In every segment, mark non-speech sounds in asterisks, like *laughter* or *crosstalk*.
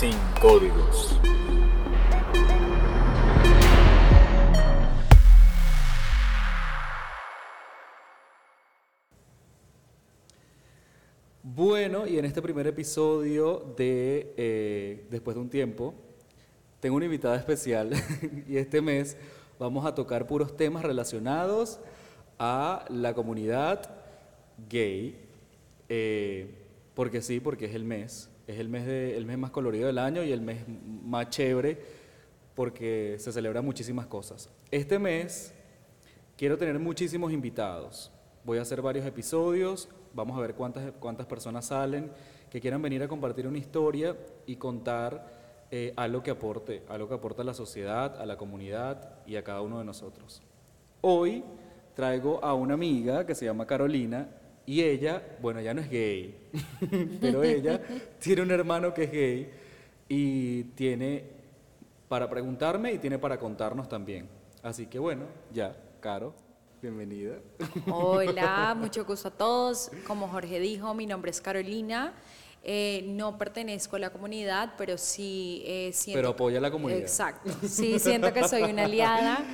sin códigos. Bueno, y en este primer episodio de eh, Después de un tiempo, tengo una invitada especial *laughs* y este mes vamos a tocar puros temas relacionados a la comunidad gay, eh, porque sí, porque es el mes, es el mes, el mes más colorido del año y el mes más chévere porque se celebran muchísimas cosas. Este mes quiero tener muchísimos invitados. Voy a hacer varios episodios, vamos a ver cuántas, personas salen que quieran venir a compartir una historia y contar eh, algo que aporte, algo que aporte a la sociedad, a la comunidad y a cada uno de nosotros. Hoy traigo a una amiga que se llama Carolina y ella, bueno, ya no es gay, *laughs* pero ella tiene un hermano que es gay y tiene para preguntarme y tiene para contarnos también. Así que bueno, ya, Caro, bienvenida. Hola, *laughs* mucho gusto a todos. Como Jorge dijo, mi nombre es Carolina. Eh, no pertenezco a la comunidad, pero sí eh, siento... Pero apoya a la comunidad. Exacto. *laughs* Sí, siento que soy una aliada.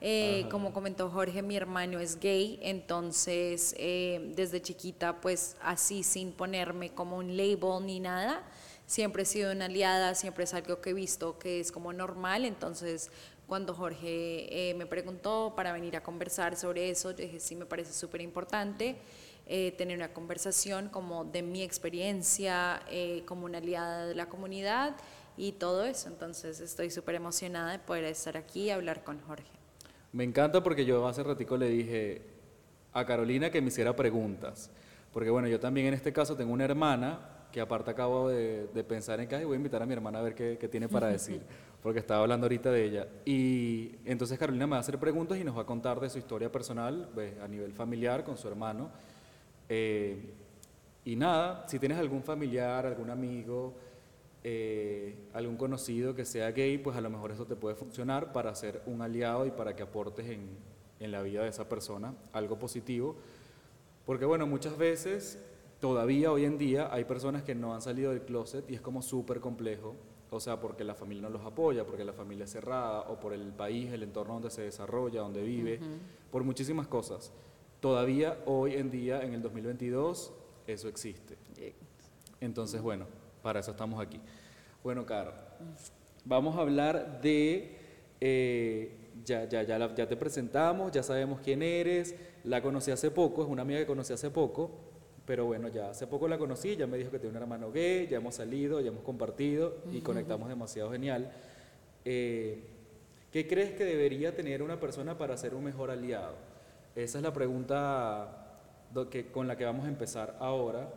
Eh, como comentó Jorge, mi hermano es gay, entonces eh, desde chiquita, pues así sin ponerme como un label ni nada, siempre he sido una aliada, siempre es algo que he visto que es como normal, entonces cuando Jorge eh, me preguntó para venir a conversar sobre eso, yo dije, sí, me parece súper importante eh, tener una conversación como de mi experiencia eh, como una aliada de la comunidad y todo eso, entonces estoy súper emocionada de poder estar aquí y hablar con Jorge. Me encanta porque yo hace ratico le dije a Carolina que me hiciera preguntas. Porque bueno, yo también en este caso tengo una hermana que aparte acabo de, de pensar en que "Ay, voy a invitar a mi hermana a ver qué, qué tiene para decir, *laughs* porque estaba hablando ahorita de ella. Y entonces Carolina me va a hacer preguntas y nos va a contar de su historia personal, pues, a nivel familiar, con su hermano. Eh, y nada, si tienes algún familiar, algún amigo, eh, algún conocido que sea gay, pues a lo mejor eso te puede funcionar para ser un aliado y para que aportes en, en la vida de esa persona algo positivo. Porque bueno, muchas veces, todavía hoy en día, hay personas que no han salido del closet y es como súper complejo. O sea, porque la familia no los apoya, porque la familia es cerrada, o por el país, el entorno donde se desarrolla, donde vive, por muchísimas cosas. Todavía hoy en día, en el 2022, eso existe. Entonces, bueno, para eso estamos aquí. Bueno, Caro, vamos a hablar de, eh, ya, ya, ya, la- ya te presentamos, ya sabemos quién eres, la conocí hace poco, es una amiga que conocí hace poco, pero bueno, ya hace poco la conocí, ya me dijo que tiene un hermano gay, ya hemos salido, ya hemos compartido y conectamos demasiado genial. Eh, ¿Qué crees que debería tener una persona para ser un mejor aliado? Esa es la pregunta que- con la que vamos a empezar ahora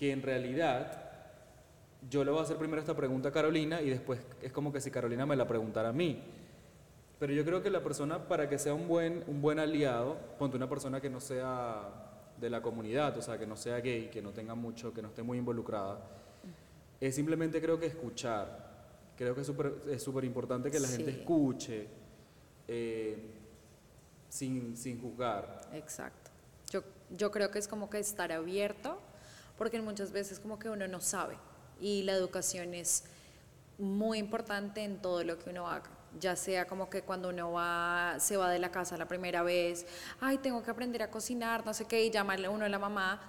que en realidad yo le voy a hacer primero esta pregunta a Carolina y después es como que si Carolina me la preguntara a mí. Pero yo creo que la persona, para que sea un buen, un buen aliado, ponte una persona que no sea de la comunidad, o sea, que no sea gay, que no tenga mucho, que no esté muy involucrada, es simplemente creo que escuchar. Creo que es súper importante que la gente escuche eh, sin, sin juzgar. Exacto. Yo, yo creo que es como que estar abierto, porque muchas veces como que uno no sabe y la educación es muy importante en todo lo que uno haga. Ya sea como que cuando uno va, se va de la casa la primera vez, ay, tengo que aprender a cocinar, no sé qué, y llamarle uno a la mamá,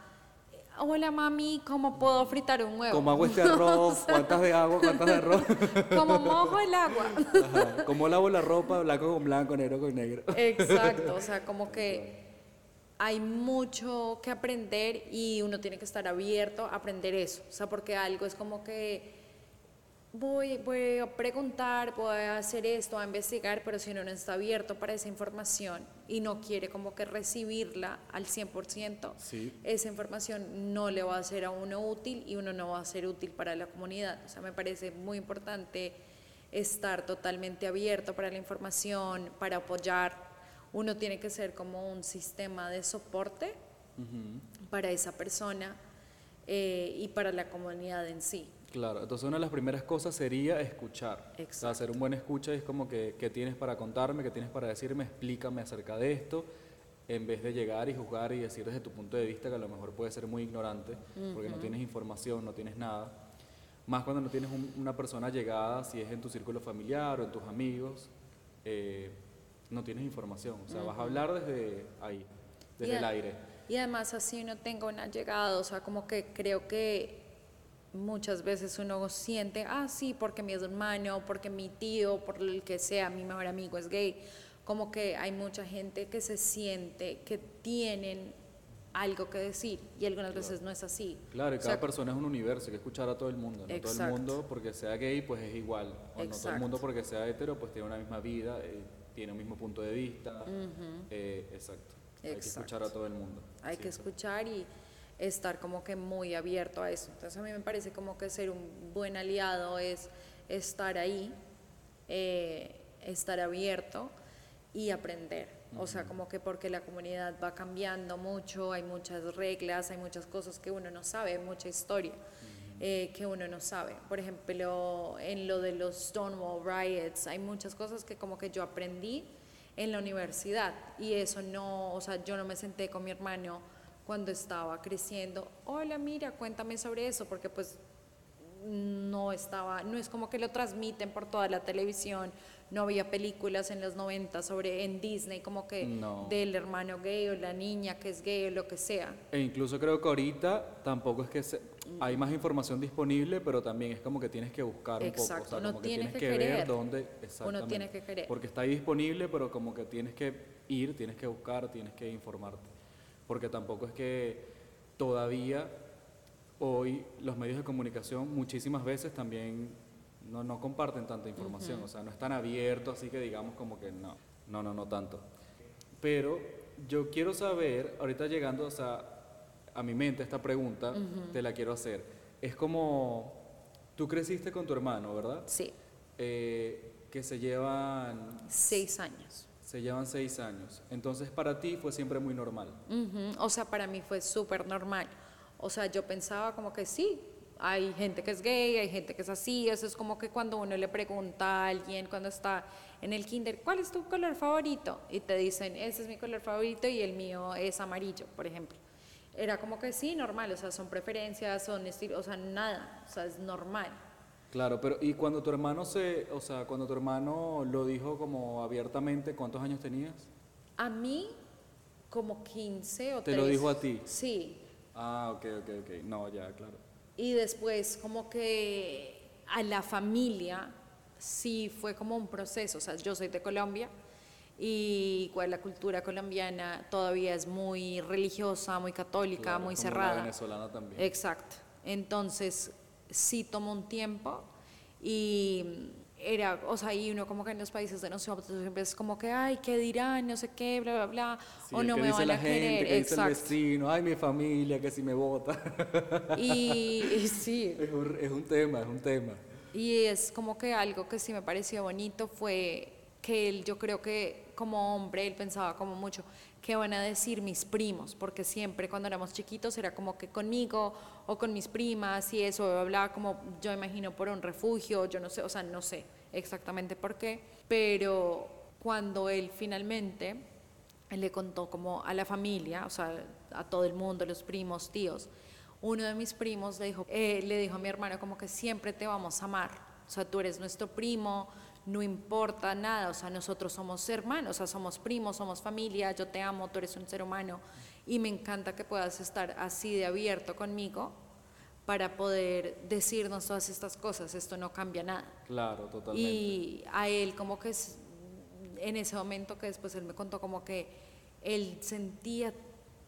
hola mami, ¿cómo puedo fritar un huevo? ¿Cómo hago este *laughs* arroz? ¿Cuántas de agua? ¿Cuántas de arroz? *laughs* ¿Cómo mojo el agua? Ajá. ¿Cómo lavo la ropa? Blanco con blanco, negro con negro. Exacto, o sea, *laughs* como que hay mucho que aprender y uno tiene que estar abierto a aprender eso, o sea, porque algo es como que voy, voy a preguntar, voy a hacer esto, a investigar, pero si uno no está abierto para esa información y no quiere como que recibirla al 100%, Sí. esa información no le va a ser a uno útil y uno no va a ser útil para la comunidad. O sea, me parece muy importante estar totalmente abierto para la información, para apoyar. Uno tiene que ser como un sistema de soporte para esa persona eh, y para la comunidad en sí. Claro, entonces una de las primeras cosas sería escuchar. O sea, Exacto. hacer un buen escucha es como que, ¿qué tienes para contarme? ¿Qué tienes para decirme? Explícame acerca de esto. En vez de llegar y juzgar y decir desde tu punto de vista que a lo mejor puede ser muy ignorante, porque no tienes información, no tienes nada. más cuando no tienes un- una persona llegada, si es en tu círculo familiar o en tus amigos, eh, no tienes información. O sea, vas a hablar desde ahí, desde Y el aire. Y además así uno tenga una llegada, o sea, como que creo que muchas veces uno siente, ah, sí, porque mi hermano, porque mi tío, por el que sea, mi mejor amigo es gay. Como que hay mucha gente que se siente que tienen algo que decir y algunas veces no es así. Claro, y O cada sea, persona es un universo, hay que escuchar a todo el mundo. No todo el Exacto. mundo porque sea gay pues es igual. O no todo el Exacto. mundo porque sea hetero pues tiene una misma vida, eh, tiene un mismo punto de vista. Eh, exacto. Hay que escuchar a todo el mundo. Hay Sí, que escuchar y estar como que muy abierto a eso. Entonces a mí me parece como que ser un buen aliado es estar ahí, eh, estar abierto y aprender. O sea, como que porque la comunidad va cambiando mucho, hay muchas reglas, hay muchas cosas que uno no sabe, mucha historia eh, que uno no sabe. Por ejemplo, en lo de los Stonewall Riots, hay muchas cosas que como que yo aprendí en la universidad y eso no, o sea, yo no me senté con mi hermano cuando estaba creciendo, hola, mira, cuéntame sobre eso, porque pues no estaba, no es como que lo transmiten por toda la televisión, no había películas en los 90 sobre en Disney como que No. del hermano gay o la niña que es gay o lo que sea. E incluso creo que ahorita tampoco es que se- hay más información disponible, pero también es como que tienes que buscar un poco. O sea, uno como que tiene tienes que que, ver dónde. Exactamente. tiene que querer. Porque está ahí disponible, pero como que tienes que ir, tienes que buscar, tienes que informarte. Porque tampoco es que todavía hoy los medios de comunicación muchísimas veces también no, no comparten tanta información. O sea, no están abiertos, así que digamos como que no. No, no, no tanto. Pero yo quiero saber, ahorita llegando o sea, a mi mente esta pregunta, te la quiero hacer. Es como, tú creciste con tu hermano, ¿verdad? Sí, Eh, que se llevan, seis años. se llevan seis años. Entonces para ti fue siempre muy normal. Ujú, O sea, para mí fue súper normal. O sea, yo pensaba como que sí, hay gente que es gay, hay gente que es así. Eso es como que cuando uno le pregunta a alguien cuando está en el kinder, ¿cuál es tu color favorito? Y te dicen, ese es mi color favorito y el mío es amarillo, por ejemplo. Era como que sí, normal, o sea, son preferencias, son estilos, o sea, nada, o sea, es normal. Claro, pero y cuando tu hermano se, o sea, cuando tu hermano lo dijo como abiertamente, ¿cuántos años tenías? A mí, como 15 o ¿Te lo 13. dijo a ti? Sí, Ah, ok, ok, ok. No, ya, claro. Y después como que a la familia sí fue como un proceso. O sea, yo soy de Colombia y la cultura colombiana todavía es muy religiosa, muy católica, Claro, muy como la cerrada. venezolana también. Exacto. Entonces sí tomó un tiempo y era, o sea, y uno como que en los países de nosotros siempre es como que, ay, ¿qué dirán? No sé qué, bla, bla, bla. Sí, o no ¿qué me dice van la a gente? querer. ¿Qué dice el Exacto. vecino? Ay, mi familia, que si me vota. Y, y sí, *laughs* es, un, es un tema, es un tema. Y es como que algo que sí me pareció bonito fue que él, yo creo que como hombre, él pensaba como mucho, ¿qué van a decir mis primos? Porque siempre cuando éramos chiquitos era como que conmigo o con mis primas y eso, hablaba como, yo imagino, por un refugio, yo no sé, o sea, no sé exactamente por qué, pero cuando él finalmente él le contó como a la familia, o sea, a todo el mundo, los primos, tíos. Uno de mis primos le dijo, eh, le dijo a mi hermano como que siempre te vamos a amar. O sea, tú eres nuestro primo, no importa nada, o sea, nosotros somos hermanos, o sea, somos primos, somos familia, yo te amo, tú eres un ser humano y me encanta que puedas estar así de abierto conmigo para poder decirnos todas estas cosas, esto no cambia nada. Claro, totalmente. Y a él como que es- en ese momento que después él me contó como que él sentía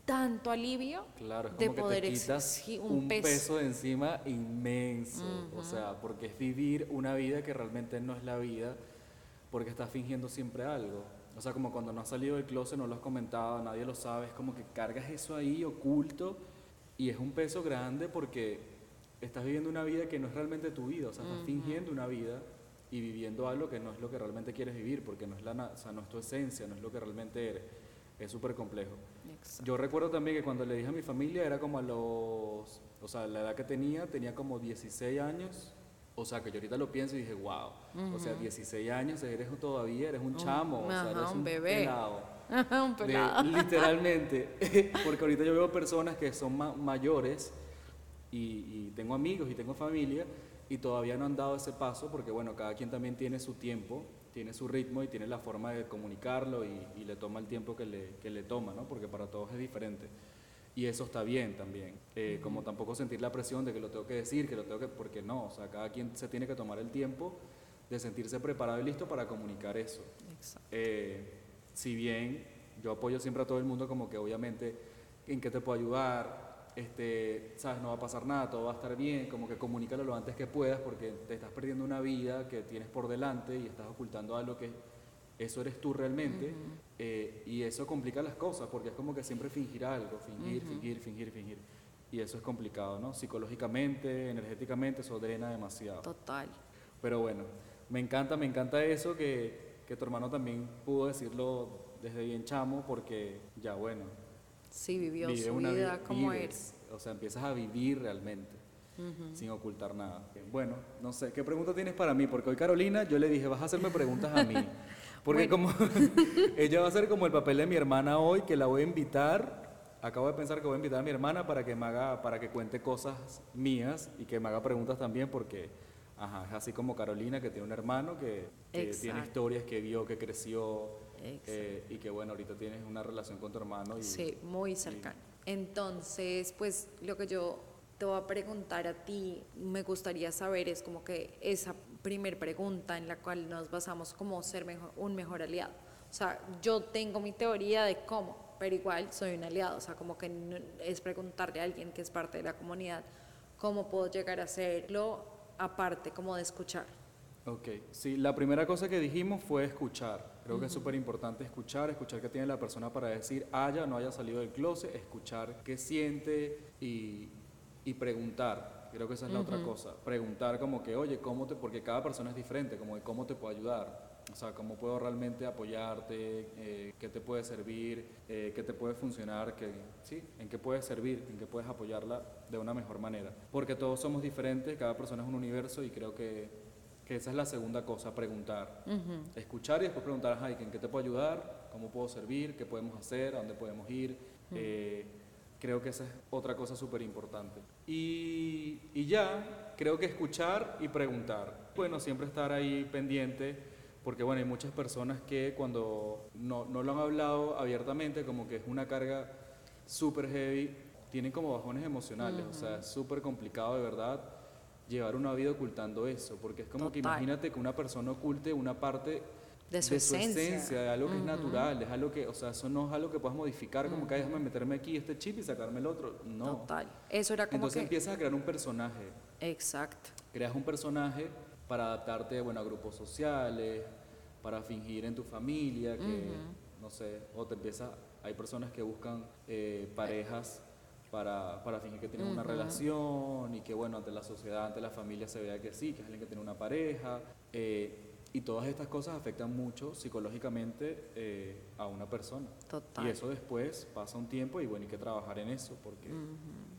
tanto alivio Claro, es de como poder que te ex- quitas un, peso. de encima inmenso. O sea, porque es vivir una vida que realmente no es la vida, porque estás fingiendo siempre algo. O sea, como cuando no has salido del closet, no lo has comentado, nadie lo sabe, es como que cargas eso ahí oculto y es un peso grande porque estás viviendo una vida que no es realmente tu vida, o sea, estás fingiendo una vida y viviendo algo que no es lo que realmente quieres vivir, porque no es, la, o sea, no es tu esencia, no es lo que realmente eres. Es súper complejo. Exacto. Yo recuerdo también que cuando le dije a mi familia era como a los, o sea, la edad que tenía, tenía como 16 años. O sea, que yo ahorita lo pienso y dije, wow, o sea, 16 años, eres todavía, eres un chamo, o sea, eres un un bebé. pelado. *laughs* un De- pelado. literalmente, *laughs* porque ahorita yo veo personas que son ma- mayores y, y tengo amigos y tengo familia y todavía no han dado ese paso porque, bueno, cada quien también tiene su tiempo, tiene su ritmo y tiene la forma de comunicarlo y, y le toma el tiempo que le, que le toma, ¿no? Porque para todos es diferente. Y eso está bien también. Eh, como tampoco sentir la presión de que lo tengo que decir, que lo tengo que... Porque no, o sea, cada quien se tiene que tomar el tiempo de sentirse preparado y listo para comunicar eso. Exacto. Eh, si bien yo apoyo siempre a todo el mundo como que obviamente en qué te puedo ayudar, este, sabes, no va a pasar nada, todo va a estar bien, como que comunícalo lo antes que puedas porque te estás perdiendo una vida que tienes por delante y estás ocultando algo que eso eres tú realmente eh, y eso complica las cosas porque es como que siempre fingir algo, fingir, fingir, fingir, fingir. Y eso es complicado, ¿no? Psicológicamente, energéticamente, eso drena demasiado. Total. Pero bueno, me encanta, me encanta eso que, que tu hermano también pudo decirlo desde bien chamo porque ya bueno, Sí, vivió vive su una vi- vida como vives, O sea, empiezas a vivir realmente, sin ocultar nada. Bueno, no sé, ¿qué pregunta tienes para mí? Porque hoy Carolina, yo le dije, vas a hacerme preguntas a mí. *laughs* Porque como *laughs* ella va a ser como el papel de mi hermana hoy, que la voy a invitar. Acabo de pensar que voy a invitar a mi hermana para que me haga, para que cuente cosas mías y que me haga preguntas también, porque ajá, es así como Carolina, que tiene un hermano que, que tiene historias, que vio, que creció. Eh, y que bueno, ahorita tienes una relación con tu hermano. Y, Sí, muy cercano. Entonces, pues lo que yo te voy a preguntar a ti, me gustaría saber es como que esa primer pregunta en la cual nos basamos como ser mejor, un mejor aliado. O sea, yo tengo mi teoría de cómo, pero igual soy un aliado. O sea, como que no- es preguntarle a alguien que es parte de la comunidad cómo puedo llegar a hacerlo, aparte como de escuchar. Ok, sí, la primera cosa que dijimos fue escuchar. Creo que es súper importante escuchar, escuchar qué tiene la persona para decir haya o no haya salido del closet, escuchar qué siente y, y preguntar. Creo que esa es la otra cosa. Preguntar como que, oye, ¿cómo te...? Porque cada persona es diferente, como de cómo te puedo ayudar. O sea, cómo puedo realmente apoyarte, eh, qué te puede servir, eh, qué te puede funcionar, que, sí, en qué puedes servir, en qué puedes apoyarla de una mejor manera. Porque todos somos diferentes, cada persona es un universo y creo que, que esa es la segunda cosa, preguntar. Escuchar y después preguntar, "Ajá, ¿y ¿en qué te puedo ayudar? ¿Cómo puedo servir? ¿Qué podemos hacer? ¿A dónde podemos ir? Eh, creo que esa es otra cosa súper importante. Y, y ya, creo que escuchar y preguntar. Bueno, siempre estar ahí pendiente, porque bueno, hay muchas personas que cuando no, no lo han hablado abiertamente, como que es una carga súper heavy, tienen como bajones emocionales, o sea, es súper complicado de verdad llevar una vida ocultando eso, porque es como que Total. imagínate que una persona oculte una parte De su esencia. de algo que es natural, es algo que, o sea, eso no es algo que puedas modificar, como que "Ay, déjame meterme aquí este chip y sacarme el otro, no. Total. Eso era como Entonces que... empiezas a crear un personaje, Exacto. creas un personaje para adaptarte bueno, a grupos sociales, para fingir en tu familia, que no sé, o te empiezas, hay personas que buscan eh, parejas para, para fingir que tienen una relación y que bueno, ante la sociedad, ante la familia se vea que sí, que es alguien que tiene una pareja. eh, y todas estas cosas afectan mucho psicológicamente eh, a una persona. Total. Y eso después pasa un tiempo y bueno, hay que trabajar en eso porque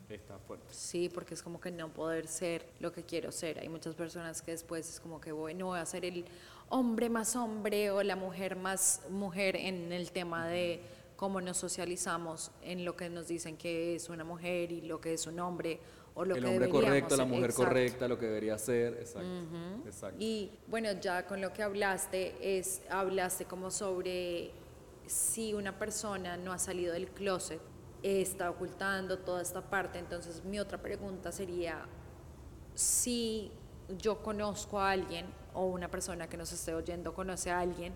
está fuerte. Sí, porque es como que no poder ser lo que quiero ser. Hay muchas personas que después es como que bueno, voy a ser el hombre más hombre o la mujer más mujer en el tema de cómo nos socializamos, en lo que nos dicen que es una mujer y lo que es un hombre o lo el que hombre correcto, la mujer Exacto. correcta, lo que debería ser, exacto. exacto. Y bueno, ya con lo que hablaste, es, hablaste como sobre si una persona no ha salido del closet, está ocultando toda esta parte. Entonces mi otra pregunta sería, si yo conozco a alguien o una persona que nos esté oyendo conoce a alguien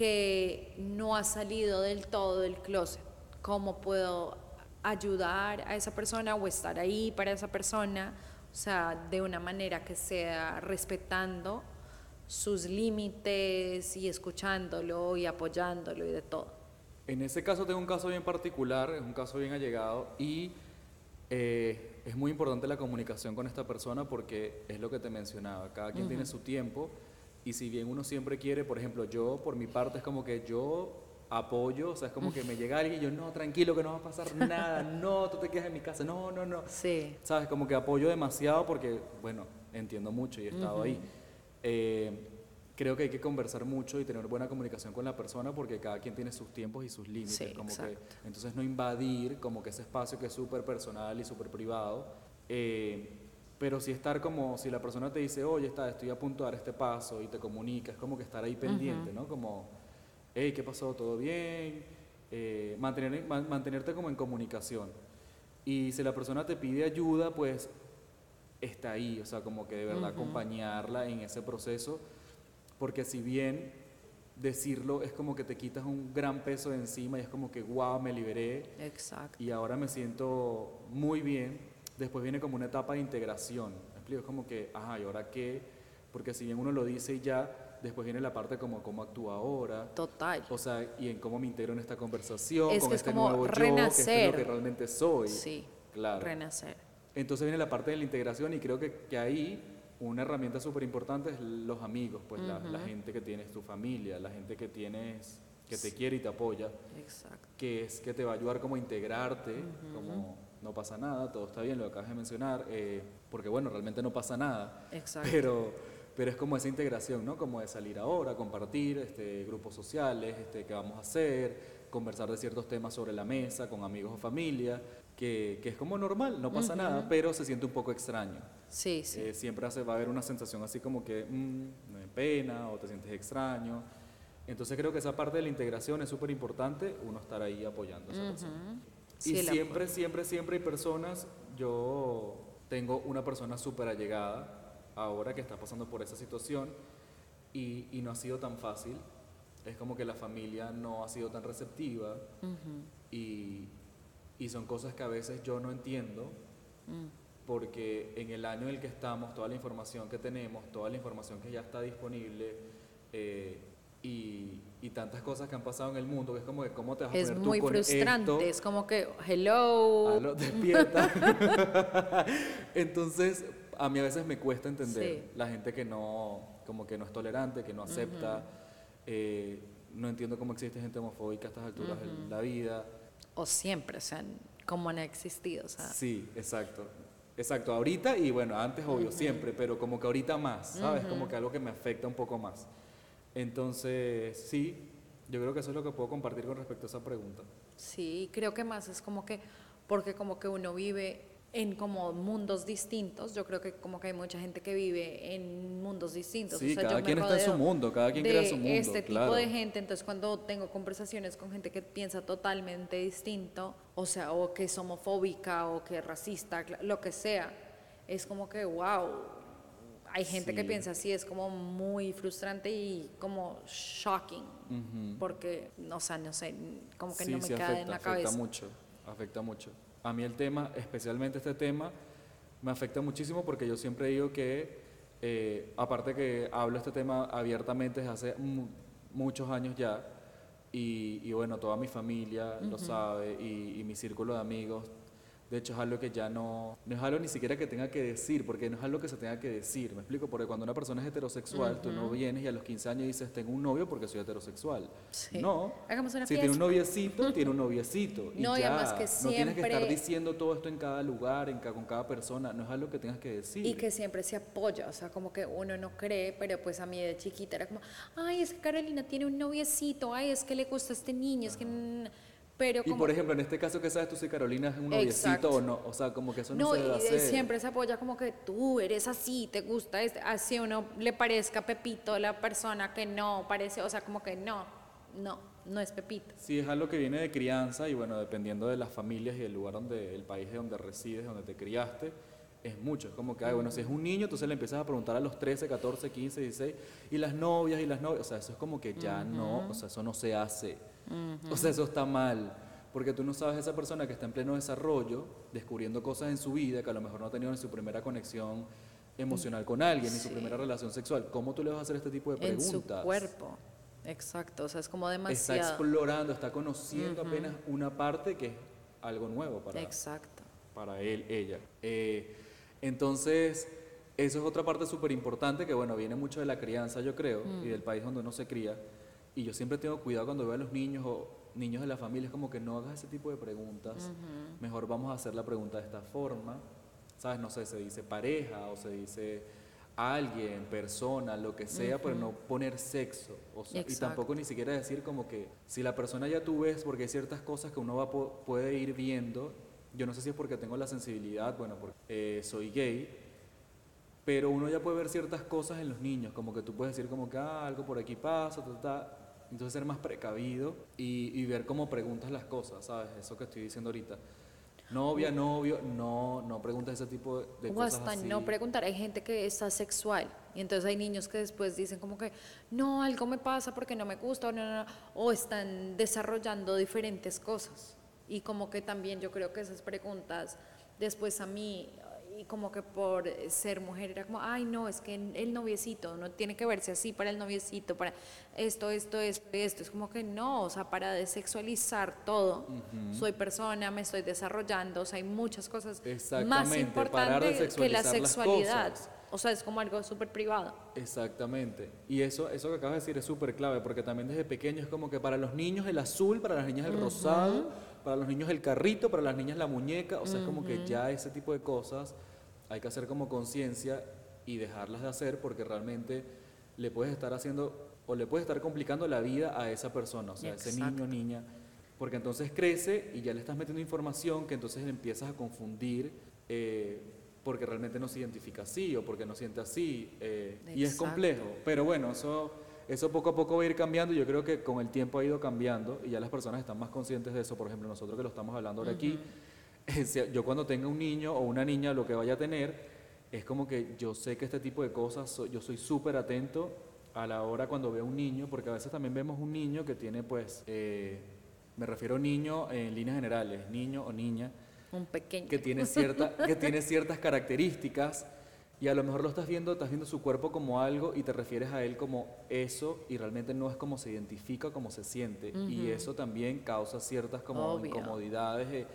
que no ha salido del todo del closet, ¿cómo puedo ayudar a esa persona o estar ahí para esa persona? O sea, de una manera que sea respetando sus límites y escuchándolo y apoyándolo y de todo. En ese caso tengo un caso bien particular, es un caso bien allegado y eh, es muy importante la comunicación con esta persona porque es lo que te mencionaba, cada quien tiene su tiempo y si bien uno siempre quiere, por ejemplo, yo por mi parte es como que yo apoyo, o sea, es como que me llega alguien y yo, no, tranquilo, que no va a pasar nada, no, tú te quedas en mi casa, no, no, no. Sí. ¿Sabes? Como que apoyo demasiado porque, bueno, entiendo mucho y he estado ahí. Eh, creo que hay que conversar mucho y tener buena comunicación con la persona porque cada quien tiene sus tiempos y sus límites. Sí, como que, exacto. entonces no invadir como que ese espacio que es súper personal y súper privado. eh, Pero sí estar como, si la persona te dice, oye, está, estoy a punto de dar este paso y te comunica, es como que estar ahí pendiente, ¿no? Como, hey, ¿qué pasó? ¿Todo bien? Eh, mantener, mantenerte como en comunicación. Y si la persona te pide ayuda, pues está ahí, o sea, como que de verdad acompañarla en ese proceso, porque si bien decirlo es como que te quitas un gran peso de encima y es como que, wow, me liberé. Exacto. Y ahora me siento muy bien. Después viene como una etapa de integración. ¿Me explico? Es como que, ajá, ¿y ahora qué? Porque si bien uno lo dice y ya, después viene la parte como cómo actúa ahora. Total. O sea, y en cómo me integro en esta conversación, Es con que es este como nuevo yo, que renacer. esto es lo que realmente soy. Sí. Claro. Renacer. Entonces viene la parte de la integración y creo que, que ahí una herramienta súper importante es los amigos, pues la, la gente que tienes, tu familia, la gente que tienes, que te quiere y te apoya, Exacto. que es que te va a ayudar como a integrarte, como no pasa nada, todo está bien, lo acabas de mencionar, eh, porque bueno, realmente no pasa nada, Exacto. pero, pero es como esa integración, ¿no? Como de salir ahora, compartir este, grupos sociales, este, qué vamos a hacer, conversar de ciertos temas sobre la mesa con amigos o familia, que, que es como normal, no pasa nada, pero se siente un poco extraño. Sí, sí. Eh, siempre hace, va a haber una sensación así como que mm, me pena o te sientes extraño. Entonces creo que esa parte de la integración es súper importante, uno estar ahí apoyando a esa persona. Sí, y siempre, siempre, siempre hay personas, yo tengo una persona súper allegada ahora que está pasando por esa situación y, y no ha sido tan fácil. Es como que la familia no ha sido tan receptiva y, y son cosas que a veces yo no entiendo porque en el año en el que estamos, toda la información que tenemos, toda la información que ya está disponible eh, y, y tantas cosas que han pasado en el mundo, que es como que cómo te vas a Es poner tú muy con frustrante. esto? Es como que, hello. Aló, despierta. *laughs* Entonces, a mí a veces me cuesta entender Sí. la gente que no, como que no es tolerante, que no acepta. eh, no entiendo cómo existe gente homofóbica a estas alturas de la vida. O siempre, o sea, como han existido. O sea, Sí, exacto. Exacto, ahorita y bueno, antes obvio, siempre, pero como que ahorita más, ¿sabes? Como que algo que me afecta un poco más. Entonces, sí, yo creo que eso es lo que puedo compartir con respecto a esa pregunta. Sí, creo que más es como que, porque como que uno vive en como mundos distintos, yo creo que como que hay mucha gente que vive en mundos distintos. Sí, o sea, cada yo quien está en su mundo, cada quien crea su mundo, este claro. tipo de gente, entonces cuando tengo conversaciones con gente que piensa totalmente distinto, o sea, o que es homofóbica o que es racista, lo que sea, es como que, wow, hay gente que piensa así, es como muy frustrante y como shocking, porque, o sea, no sé, como que sí, no me sí cae afecta, en la afecta cabeza. mucho, afecta mucho. A mí el tema, especialmente este tema, me afecta muchísimo porque yo siempre digo que, eh, aparte que hablo este tema abiertamente desde hace mu- muchos años ya, y, y bueno, toda mi familia lo sabe y, y mi círculo de amigos. De hecho, es algo que ya no, no es algo ni siquiera que tenga que decir, porque no es algo que se tenga que decir. ¿Me explico? Porque cuando una persona es heterosexual, tú no vienes y a los 15 años dices, tengo un novio porque soy heterosexual. Sí. No. Hagamos una si tiene un noviecito, *laughs* tiene un noviecito. Y No, y ya. además que No tienes que estar siempre- diciendo todo esto en cada lugar, en ca- con cada persona. No es algo que tengas que decir. Y que siempre se apoya, o sea, como que uno no cree, pero pues a mí de chiquita era como, ay, es que Carolina tiene un noviecito, ay, es que le gusta este niño, es que... n-". Pero Y por ejemplo, en este caso, ¿qué sabes tú si Carolina es un noviecito o no? O sea, como que eso no, no, se debe y hacer. siempre se apoya como que tú eres así, te gusta, este, así uno le parezca Pepito la persona que no parece, o sea, como que no, no, no es Pepito. Sí, es algo que viene de crianza y bueno, dependiendo de las familias y del lugar donde, el país de donde resides, donde te criaste, es mucho. Es como que, ay, bueno, si es un niño, entonces le empiezas a preguntar a los 13, 14, 15, 16, y las novias y las novias, o sea, eso es como que ya no, o sea, eso no se hace. O sea, eso está mal. Porque tú no sabes esa persona que está en pleno desarrollo, descubriendo cosas en su vida que a lo mejor no ha tenido ni su primera conexión emocional con alguien, ni su Sí. primera relación sexual. ¿Cómo tú le vas a hacer este tipo de En preguntas? su cuerpo. Exacto, o sea, es como está demasiado. explorando, está conociendo apenas una parte que es algo nuevo para, Exacto. para él, ella. Eh, entonces, eso es otra parte súper importante que, bueno, viene mucho de la crianza, yo creo, y del país donde uno se cría. Y yo siempre tengo cuidado cuando veo a los niños o niños de la familia, es como que no hagas ese tipo de preguntas. Mejor vamos a hacer la pregunta de esta forma. ¿Sabes? No sé, se dice pareja o se dice alguien, persona, lo que sea, pero no poner sexo. O sea, y tampoco ni siquiera decir como que si la persona ya tú ves, porque hay ciertas cosas que uno va, puede ir viendo, yo no sé si es porque tengo la sensibilidad, bueno, porque eh, soy gay, pero uno ya puede ver ciertas cosas en los niños, como que tú puedes decir como que ah, algo por aquí pasa, ta, ta, ta. Entonces ser más precavido y, y ver cómo preguntas las cosas, ¿sabes? Eso que estoy diciendo ahorita. Novia, novio, no, no preguntas ese tipo de O cosas hasta así. no preguntar, hay gente que es asexual y entonces hay niños que después dicen como que no, algo me pasa porque no me gusta o, no, no, no", o están desarrollando diferentes cosas. Y como que también yo creo que esas preguntas después a mí, y como que por ser mujer era como, ay no, es que el noviecito no tiene que verse así para el noviecito, para esto, esto, esto, esto. Es como que no, o sea, para desexualizar todo, soy persona, me estoy desarrollando, o sea, hay muchas cosas más importantes que la sexualidad. O sea, es como algo súper privado. Exactamente. Y eso, eso que acabas de decir es súper clave, porque también desde pequeño es como que para los niños el azul, para las niñas el rosado, para los niños el carrito, para las niñas la muñeca. O sea, es como que ya ese tipo de cosas hay que hacer como conciencia y dejarlas de hacer porque realmente le puedes estar haciendo o le puedes estar complicando la vida a esa persona, o sea, a ese niño, Exacto. niña. Porque entonces crece y ya le estás metiendo información que entonces le empiezas a confundir eh, porque realmente no se identifica así o porque no siente así. eh, y es Exacto. complejo. Pero bueno, eso, eso poco a poco va a ir cambiando. Yo creo que con el tiempo ha ido cambiando y ya las personas están más conscientes de eso. Por ejemplo, nosotros que lo estamos hablando ahora aquí, *laughs* yo cuando tenga un niño o una niña, lo que vaya a tener, es como que yo sé que este tipo de cosas, yo soy súper atento a la hora cuando veo un niño, porque a veces también vemos un niño que tiene pues, eh, me refiero a niño en líneas generales, niño o niña, Un pequeño. que tiene, cierta, que tiene ciertas características y a lo mejor lo estás viendo, estás viendo su cuerpo como algo y te refieres a él como eso y realmente no es como se identifica, como se siente. Y eso también causa ciertas como Obvio. incomodidades eh,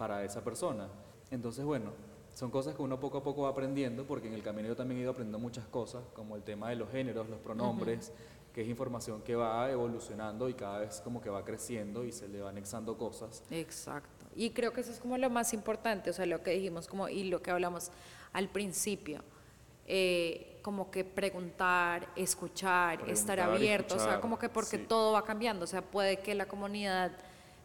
para esa persona. Entonces, bueno, son cosas que uno poco a poco va aprendiendo porque en el camino yo también he ido aprendiendo muchas cosas, como el tema de los géneros, los pronombres, que es información que va evolucionando y cada vez como que va creciendo y se le va anexando cosas. Exacto. Y creo que eso es como lo más importante, o sea, lo que dijimos como y lo que hablamos al principio. eh, como que preguntar, escuchar, estar Preguntar abierto, o sea, como que porque sí. todo va cambiando, o sea, puede que la comunidad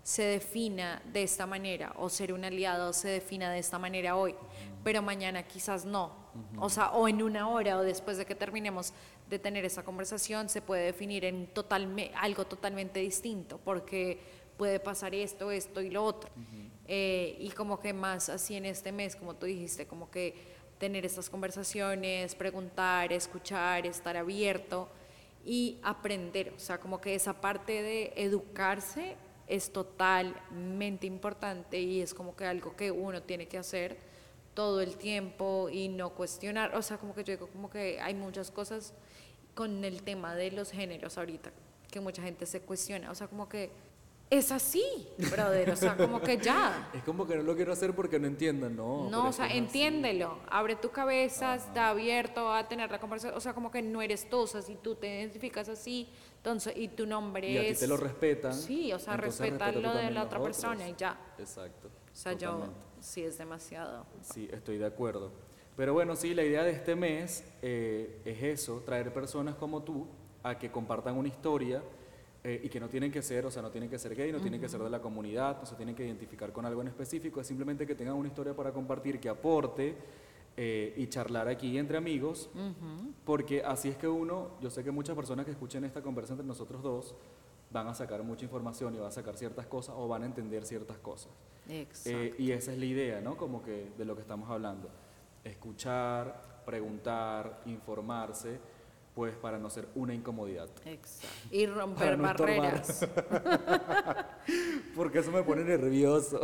se defina de esta manera o ser un aliado se defina de esta manera hoy, pero mañana quizás no. O sea, o en una hora o después de que terminemos de tener esa conversación se puede definir en totalme- algo totalmente distinto, porque puede pasar esto, esto y lo otro. Eh, y como que más así en este mes, como tú dijiste, como que tener estas conversaciones, preguntar, escuchar, estar abierto y aprender. O sea, como que esa parte de educarse es totalmente importante y es como que algo que uno tiene que hacer todo el tiempo y no cuestionar. O sea, como que yo digo, como que hay muchas cosas con el tema de los géneros ahorita que mucha gente se cuestiona. O sea, como que es así, brother. O sea, como que ya. *laughs* Es como que no lo quiero hacer porque no entiendo, no. No, o sea, así. entiéndelo, abre tu cabeza, está abierto a tener la conversación, o sea, como que no eres tú, o sea, si tú te identificas así, entonces, y tu nombre Y a ti es... te lo respetan. Sí, o sea, entonces respeta respeta tú lo de la otra persona y ya. Exacto. O sea, totalmente. yo sí es demasiado. Sí, estoy de acuerdo. Pero bueno, sí, la idea de este mes eh, es eso, traer personas como tú a que compartan una historia eh, y que no tienen que ser, o sea, no tienen que ser gay, no tienen que ser de la comunidad, no se tienen que identificar con algo en específico, es simplemente que tengan una historia para compartir que aporte eh, y charlar aquí entre amigos, porque así es que uno, yo sé que muchas personas que escuchen esta conversa entre nosotros dos van a sacar mucha información y van a sacar ciertas cosas o van a entender ciertas cosas. Exacto. Eh, y esa es la idea, ¿no? Como que de lo que estamos hablando. Escuchar, preguntar, informarse, pues para no ser una incomodidad. Exacto. Y romper no barreras. *laughs* Porque eso me pone nervioso.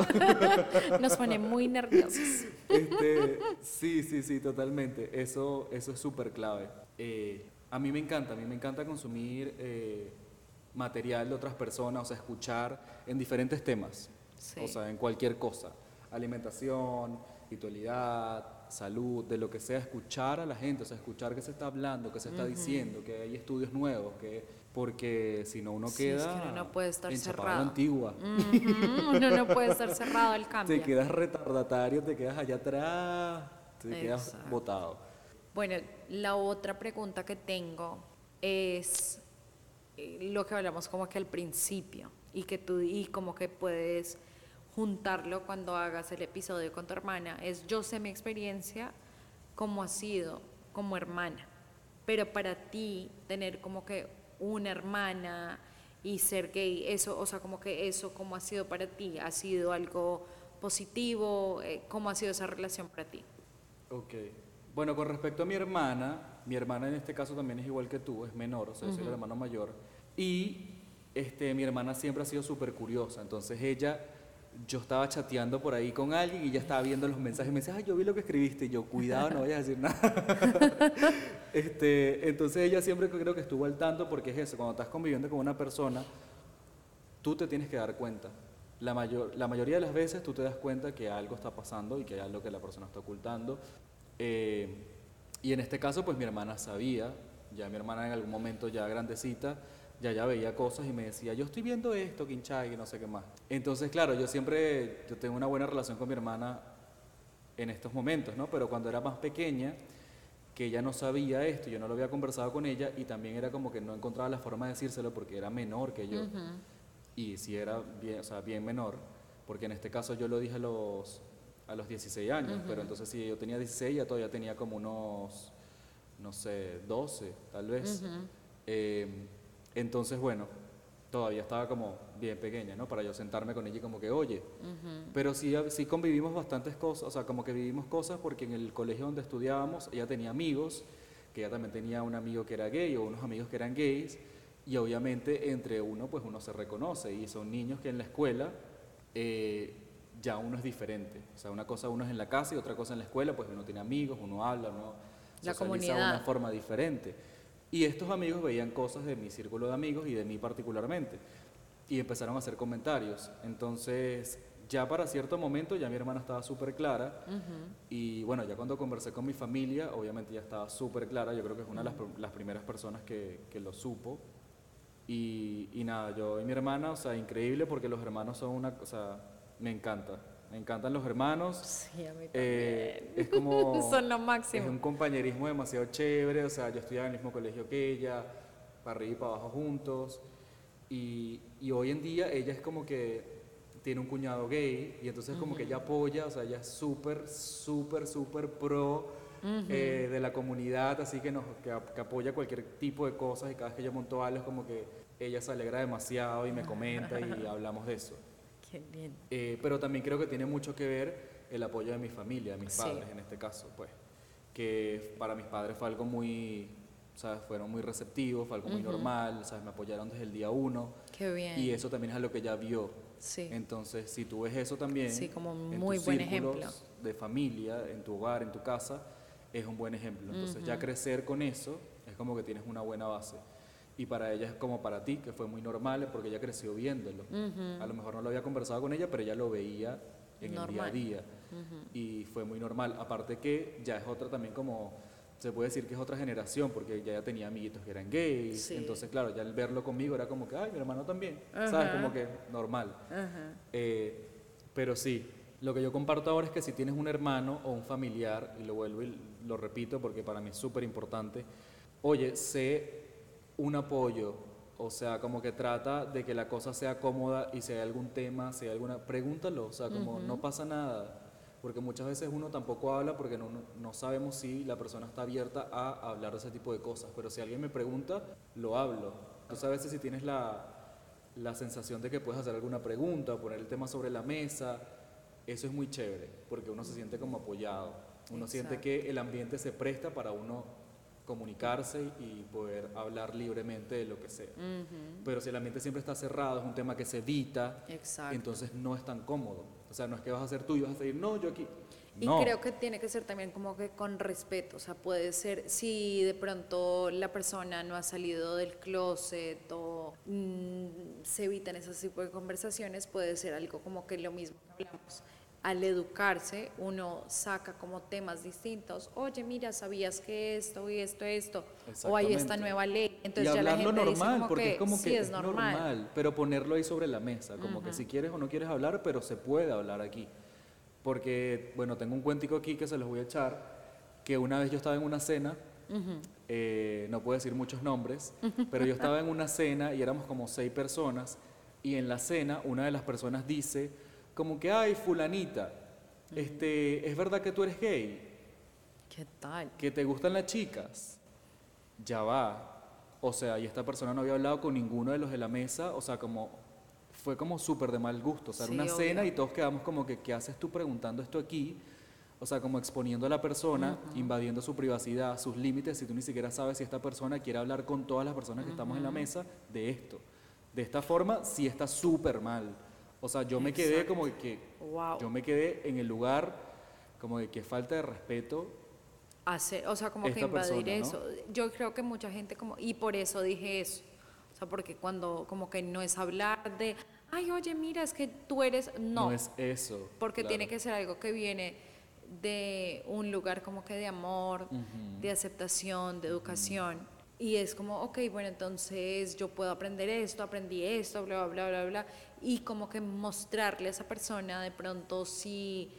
*laughs* Nos pone muy nerviosos. Este, sí, sí, sí, totalmente. Eso, eso es súper clave. Eh, a mí me encanta, a mí me encanta consumir eh, material de otras personas, o sea, escuchar en diferentes temas. Sí. O sea, en cualquier cosa. Alimentación, espiritualidad, salud, de lo que sea, escuchar a la gente, o sea, escuchar qué se está hablando, qué se está diciendo, que hay estudios nuevos, que porque si no uno Sí, es que queda uno no puede estar a la cerrado. antigua. Ujú, Uno no puede estar cerrado al *laughs* cambio. Te quedas retardatario, te quedas allá atrás, te quedas botado. Bueno, la otra pregunta que tengo es eh, lo que hablamos como que al principio y que tú y como que puedes juntarlo cuando hagas el episodio con tu hermana es yo sé mi experiencia cómo ha sido como hermana. Pero para ti, tener como que una hermana y ser gay, eso, o sea, como que eso, ¿cómo ha sido para ti? ¿Ha sido algo positivo? Eh, ¿Cómo ha sido esa relación para ti? Ok. Bueno, con respecto a mi hermana, mi hermana en este caso también es igual que tú, es menor, o sea, yo soy el hermano mayor. Y este, mi hermana siempre ha sido súper curiosa, entonces ella, yo estaba chateando por ahí con alguien y ella estaba viendo los mensajes me decía, ay, yo vi lo que escribiste, yo, cuidado, no vayas a decir nada. *laughs* este, entonces ella siempre creo que estuvo al tanto porque es eso, cuando estás conviviendo con una persona, tú te tienes que dar cuenta. La, mayor, la mayoría de las veces tú te das cuenta que algo está pasando y que hay algo que la persona está ocultando. Eh, y en este caso, pues mi hermana sabía, ya mi hermana en algún momento ya grandecita, ya ya veía cosas y me decía, yo estoy viendo esto, Kinchay, y no sé qué más. Entonces, claro, yo siempre, yo tengo una buena relación con mi hermana en estos momentos, ¿no? Pero cuando era más pequeña, que ella no sabía esto, yo no lo había conversado con ella y también era como que no encontraba la forma de decírselo porque era menor que yo. Y si era bien, o sea, bien menor, porque en este caso yo lo dije a los a los 16 años, pero entonces si yo tenía 16 ya todavía tenía como unos, no sé, 12 tal vez. Eh, entonces, bueno, todavía estaba como bien pequeña, ¿no? Para yo sentarme con ella y como que, oye, pero sí, sí convivimos bastantes cosas, o sea, como que vivimos cosas porque en el colegio donde estudiábamos ella tenía amigos, que ella también tenía un amigo que era gay o unos amigos que eran gays, y obviamente entre uno, pues uno se reconoce, y son niños que en la escuela... Eh, ya uno es diferente. O sea, una cosa uno es en la casa y otra cosa en la escuela, pues uno tiene amigos, uno habla, uno la socializa de una forma diferente. Y estos amigos veían cosas de mi círculo de amigos y de mí particularmente. Y empezaron a hacer comentarios. Entonces, ya para cierto momento, ya mi hermana estaba súper clara. Y bueno, ya cuando conversé con mi familia, obviamente ya estaba súper clara. Yo creo que es una de las, primeras personas que, que lo supo. Y, y, nada, yo y mi hermana, o sea, increíble porque los hermanos son una, cosa me encanta. Me encantan los hermanos. Sí, a mí eh, es como. *laughs* Son lo máximo. Es un compañerismo demasiado chévere. O sea, yo estudiaba en el mismo colegio que ella, para arriba y para abajo juntos. Y, y hoy en día ella es como que tiene un cuñado gay y entonces como que ella apoya, o sea, ella es súper, súper, súper pro eh, de la comunidad, así que, nos, que, apoya cualquier tipo de cosas y cada vez que yo monto algo es como que ella se alegra demasiado y me comenta y *laughs* hablamos de eso. Eh, pero también creo que tiene mucho que ver el apoyo de mi familia, de mis padres en este caso, pues. Que para mis padres fue algo muy, ¿sabes? Fueron muy receptivos, fue algo muy normal, ¿sabes? Me apoyaron desde el día uno. Qué bien. Y eso también es lo que ella vio. Sí. Entonces, si tú ves eso también, sí, como muy buen ejemplo. de familia, en tu hogar, en tu casa, es un buen ejemplo. Entonces, ya crecer con eso es como que tienes una buena base y para ella es como para ti, que fue muy normal porque ella creció viéndolo. A lo mejor no lo había conversado con ella, pero ella lo veía en el día a día y fue muy normal. Aparte que ya es otra también como, se puede decir que es otra generación porque ya, ya tenía amiguitos que eran gays, entonces claro, ya al verlo conmigo era como que, ay, mi hermano también, ¿sabes? Como que normal. Eh, pero sí, lo que yo comparto ahora es que si tienes un hermano o un familiar, y lo vuelvo y lo repito porque para mí es súper importante, oye, sé un apoyo, o sea, como que trata de que la cosa sea cómoda y si hay algún tema, si hay alguna, pregúntalo, o sea, como no pasa nada, porque muchas veces uno tampoco habla porque no, no, sabemos si la persona está abierta a hablar de ese tipo de cosas, pero si alguien me pregunta, lo hablo. Entonces a veces si tienes la, la sensación de que puedes hacer alguna pregunta, poner el tema sobre la mesa, eso es muy chévere, porque uno se siente como apoyado, uno siente que el ambiente se presta para uno comunicarse y poder hablar libremente de lo que sea. Pero si el ambiente siempre está cerrado, es un tema que se evita, entonces no es tan cómodo. O sea, no es que vas a ser tú y vas a decir, no, yo aquí. Y creo que tiene que ser también como que con respeto, o sea, puede ser, si de pronto la persona no ha salido del closet o mm, se evitan ese tipo de conversaciones, puede ser algo como que lo mismo que hablamos al educarse uno saca como temas distintos. Oye, mira, ¿sabías que esto y esto, esto? O hay esta nueva ley. Entonces ya la gente normal, dice porque que, es como sí, que es, normal. Pero ponerlo ahí sobre la mesa, como que si quieres o no quieres hablar, pero se puede hablar aquí. Porque, bueno, tengo un cuentico aquí que se los voy a echar, que una vez yo estaba en una cena, eh, no puedo decir muchos nombres, *laughs* pero yo estaba en una cena y éramos como seis personas, y en la cena una de las personas dice, como que, ay, fulanita, este, ¿es verdad que tú eres gay? ¿Qué tal? ¿Que te gustan las chicas? Ya va. O sea, y esta persona no había hablado con ninguno de los de la mesa, o sea, como fue como súper de mal gusto. O sea, era Sí, una obvio. cena y todos quedamos como que, ¿qué haces tú preguntando esto aquí? O sea, como exponiendo a la persona, invadiendo su privacidad, sus límites, si tú ni siquiera sabes si esta persona quiere hablar con todas las personas que estamos en la mesa de esto. De esta forma, sí está súper mal. O sea, yo me quedé como que, Wow. yo me quedé en el lugar como de que falta de respeto. hacer, o sea, como que invadir persona, ¿no? eso. Yo creo que mucha gente como, y por eso dije eso. O sea, porque cuando como que no es hablar de, ay, oye, mira, es que tú eres, no, No, es eso. porque claro. tiene que ser algo que viene de un lugar como que de amor, de aceptación, de educación. Y es como, ok, bueno, entonces yo puedo aprender esto, aprendí esto, bla, bla, bla, bla, bla. Y como que mostrarle a esa persona de pronto si,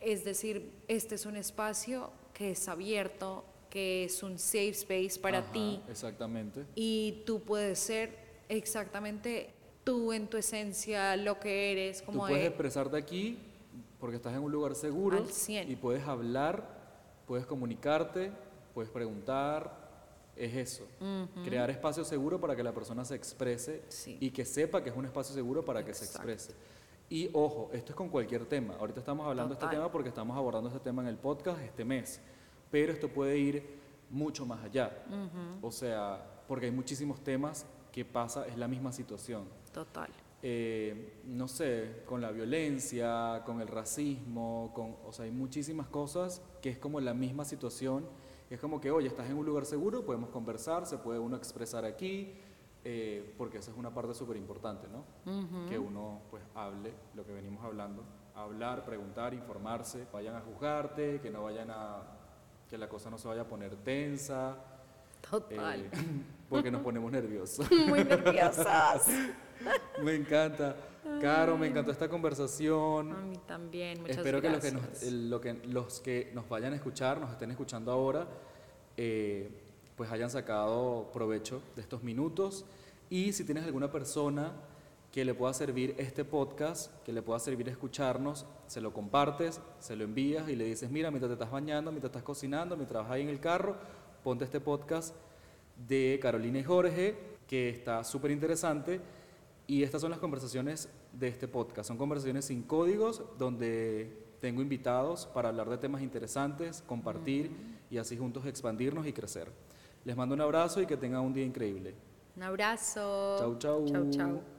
es decir, este es un espacio que es abierto, que es un safe space para Ajá, ti Exactamente. y tú puedes ser exactamente tú en tu esencia, lo que eres, Tú como puedes de- expresarte aquí porque estás en un lugar seguro Al 100. y puedes hablar, puedes comunicarte, puedes preguntar. Es eso, crear espacio seguro para que la persona se exprese Sí. y que sepa que es un espacio seguro para que se exprese. Y ojo, esto es con cualquier tema. Ahorita estamos hablando de este tema porque estamos abordando este tema en el podcast este mes, pero esto puede ir mucho más allá. O sea, porque hay muchísimos temas que pasa, es la misma situación Total. eh, no sé, con la violencia, con el racismo, con, o sea, hay muchísimas cosas que es como la misma situación. Es como que, oye, estás en un lugar seguro, podemos conversar, se puede uno expresar aquí, eh, porque esa es una parte súper importante, ¿no? Que uno, pues, hable lo que venimos hablando, hablar, preguntar, informarse, vayan a juzgarte, que no vayan a, que la cosa no se vaya a poner tensa, Total. eh, *clears throat* porque nos ponemos nerviosos. *laughs* Muy nerviosas. *laughs* Me encanta. Caro, me encantó esta conversación. A mí también, muchas Espero que los que, gracias. nos, lo que los que nos vayan a escuchar, nos estén escuchando ahora, eh, pues hayan sacado provecho de estos minutos. Y si tienes alguna persona que le pueda servir este podcast, que le pueda servir escucharnos, se lo compartes, se lo envías y le dices, mira, mientras te estás bañando, mientras estás cocinando, mientras vas ahí en el carro, ponte este podcast de Carolina y Jorge, que está súper interesante. Y estas son las conversaciones de este podcast. Son conversaciones sin códigos, donde tengo invitados para hablar de temas interesantes, compartir y así juntos expandirnos y crecer. Les mando un abrazo y que tengan un día increíble. Un abrazo. Chau, chau. Chau, chau.